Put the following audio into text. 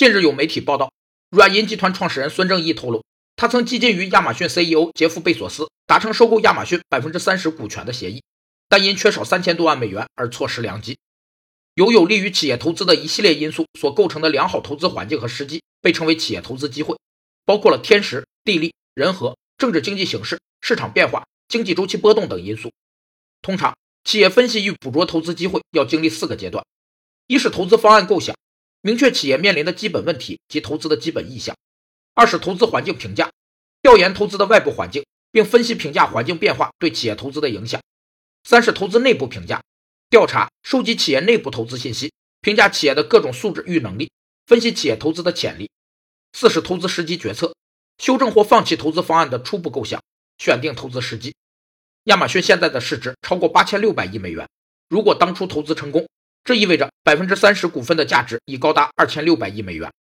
近日有媒体报道，软银集团创始人孙正义透露，他曾基金与亚马逊 CEO 杰夫·贝索斯达成收购亚马逊百分之三十股权的协议，但因缺少三千多万美元而错失良机。由有利于企业投资的一系列因素所构成的良好投资环境和时机，被称为企业投资机会，包括了天时、地利、人和、政治经济形势、市场变化、经济周期波动等因素。通常，企业分析与捕捉投资机会要经历四个阶段：一是投资方案构想。明确企业面临的基本问题及投资的基本意向。二是投资环境评价，调研投资的外部环境，并分析评价环境变化对企业投资的影响。三是投资内部评价，调查收集企业内部投资信息，评价企业的各种素质与能力，分析企业投资的潜力。四是投资时机决策，修正或放弃投资方案的初步构想，选定投资时机。亚马逊现在的市值超过八千六百亿美元，如果当初投资成功。这意味着百分之三十股份的价值已高达二千六百亿美元。